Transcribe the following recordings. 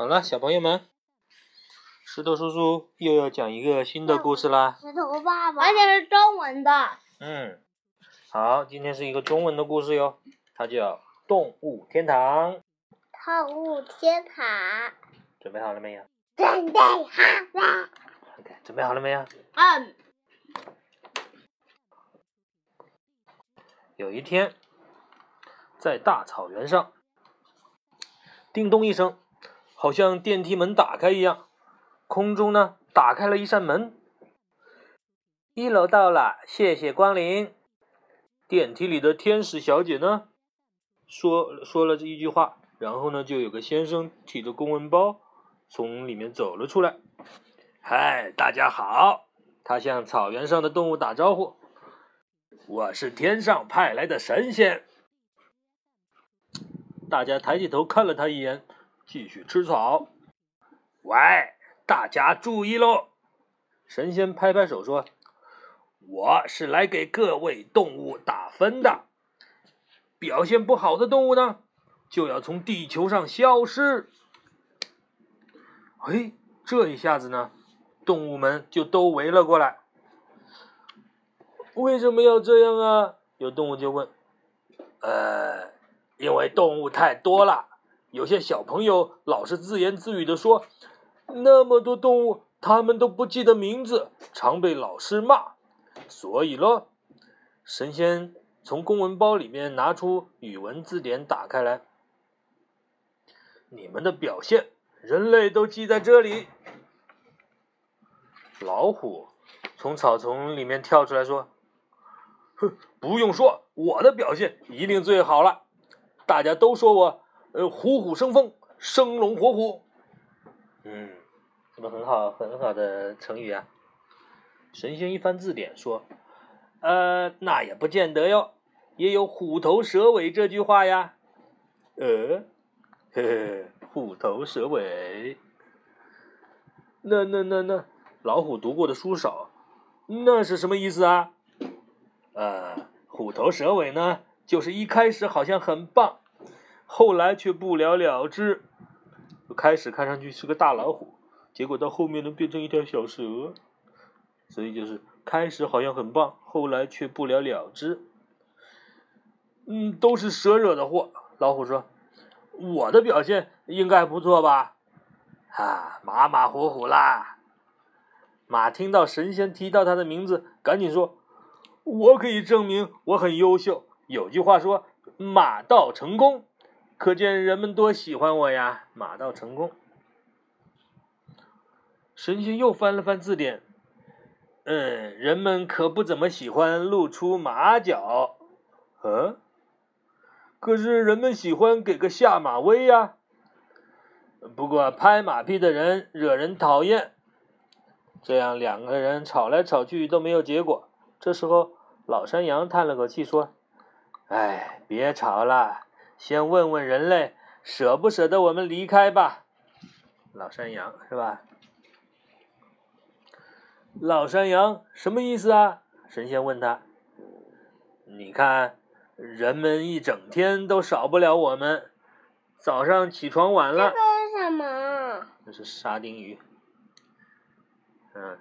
好了，小朋友们，石头叔叔又要讲一个新的故事啦。石头爸爸，而且是中文的。嗯，好，今天是一个中文的故事哟，它叫《动物天堂》。动物天堂，准备好了没有准备好了。？OK，准备好了没有？嗯，有一天，在大草原上，叮咚一声，好像电梯门打开一样，空中呢打开了一扇门。一楼到了，谢谢光临。电梯里的天使小姐呢，说说了这一句话，然后呢，就有个先生提着公文包从里面走了出来。嗨，大家好！他向草原上的动物打招呼。我是天上派来的神仙。大家抬起头看了他一眼，继续吃草。喂，大家注意喽！神仙拍拍手说：“我是来给各位动物打分的，表现不好的动物呢，就要从地球上消失。”哎，这一下子呢，动物们就都围了过来。为什么要这样啊？有动物就问。呃，因为动物太多了，有些小朋友老是自言自语的说，那么多动物，他们都不记得名字，常被老师骂。所以咯，神仙从公文包里面拿出语文字典，打开来。你们的表现，人类都记在这里。老虎从草丛里面跳出来说。哼，不用说，我的表现一定最好了。大家都说我，呃，虎虎生风，生龙活虎。嗯，这个很好，很好的成语啊。神仙一翻字典说，呃，那也不见得哟，也有虎头蛇尾这句话呀。呃，嘿嘿，虎头蛇尾。那那那那，老虎读过的书少，那是什么意思啊？呃，虎头蛇尾呢，就是一开始好像很棒，后来却不了了之。开始看上去是个大老虎，结果到后面能变成一条小蛇，所以就是开始好像很棒，后来却不了了之。嗯，都是蛇惹的祸。老虎说：“我的表现应该不错吧？”啊，马马虎虎啦。马听到神仙提到他的名字，赶紧说。我可以证明我很优秀。有句话说“马到成功”，可见人们多喜欢我呀！马到成功。神仙又翻了翻字典，嗯，人们可不怎么喜欢露出马脚，嗯，可是人们喜欢给个下马威呀。不过拍马屁的人惹人讨厌，这样两个人吵来吵去都没有结果。这时候，老山羊叹了口气说：“哎，别吵了，先问问人类舍不舍得我们离开吧。”老山羊是吧？老山羊什么意思啊？神仙问他：“你看，人们一整天都少不了我们，早上起床晚了。”这是什么？这是沙丁鱼。嗯。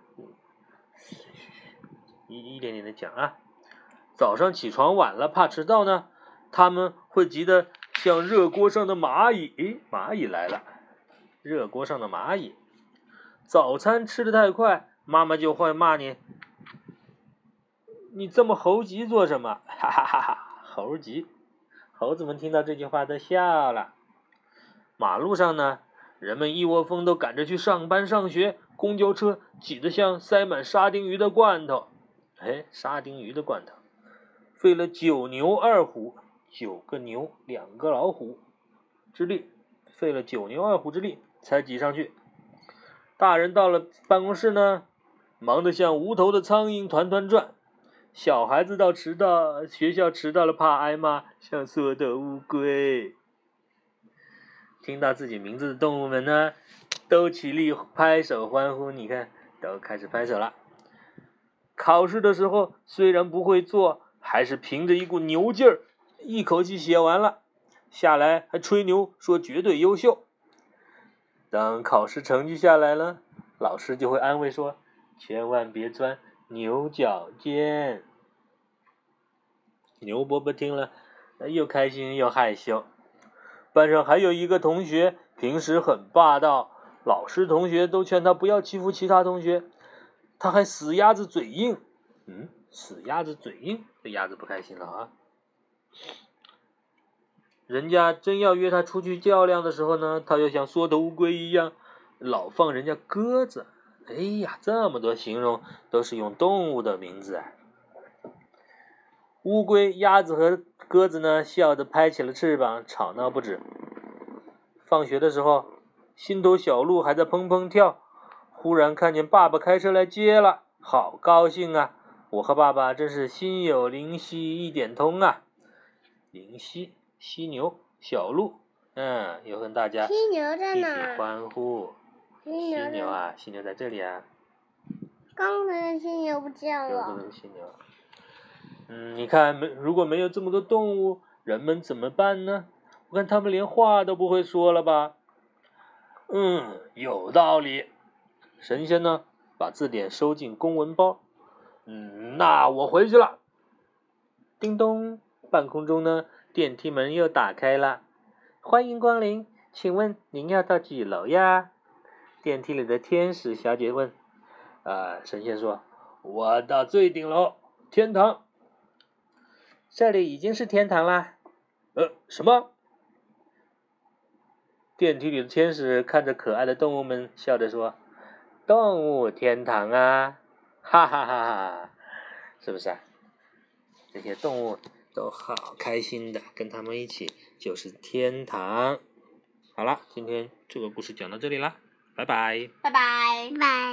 一一点点的讲啊，早上起床晚了，怕迟到呢，他们会急得像热锅上的蚂蚁。诶，蚂蚁来了，热锅上的蚂蚁。早餐吃的太快，妈妈就会骂你。你这么猴急做什么？哈哈哈哈！猴急，猴子们听到这句话都笑了。马路上呢，人们一窝蜂都赶着去上班上学，公交车挤得像塞满沙丁鱼的罐头。哎，沙丁鱼的罐头，费了九牛二虎，九个牛，两个老虎之力，费了九牛二虎之力才挤上去。大人到了办公室呢，忙得像无头的苍蝇团团转；小孩子到迟到学校迟到了，怕挨骂，像缩头乌龟。听到自己名字的动物们呢，都起立拍手欢呼。你看，都开始拍手了。考试的时候虽然不会做，还是凭着一股牛劲儿，一口气写完了。下来还吹牛说绝对优秀。当考试成绩下来了，老师就会安慰说：“千万别钻牛角尖。”牛伯伯听了，又开心又害羞。班上还有一个同学，平时很霸道，老师同学都劝他不要欺负其他同学，他还死鸭子嘴硬。嗯，死鸭子嘴硬，这鸭子不开心了啊！人家真要约他出去较量的时候呢，他又像缩头乌龟一样，老放人家鸽子。哎呀，这么多形容都是用动物的名字啊！乌龟、鸭子和鸽子呢，笑得拍起了翅膀，吵闹不止。放学的时候，心头小鹿还在砰砰跳，忽然看见爸爸开车来接了，好高兴啊！我和爸爸真是心有灵犀一点通啊！灵犀，犀牛，小鹿，嗯，又跟大家犀牛在一起哪？欢呼。犀犀牛在，牛啊，犀牛在这里啊，刚才的犀牛不见有这了。个犀牛。嗯，你看没？如果没有这么多动物，人们怎么办呢？我看他们连话都不会说了吧？嗯，有道理。神仙呢，把字典收进公文包。嗯，那我回去了。叮咚，半空中呢，电梯门又打开了。欢迎光临，请问您要到几楼呀？电梯里的天使小姐问。啊，神仙说：“我到最顶楼，天堂。这里已经是天堂啦。”呃，什么？电梯里的天使看着可爱的动物们，笑着说：“动物天堂啊，哈哈哈哈！是不是啊？这些动物都好开心的，跟他们一起就是天堂。好了，今天这个故事讲到这里啦，拜拜。拜拜。拜。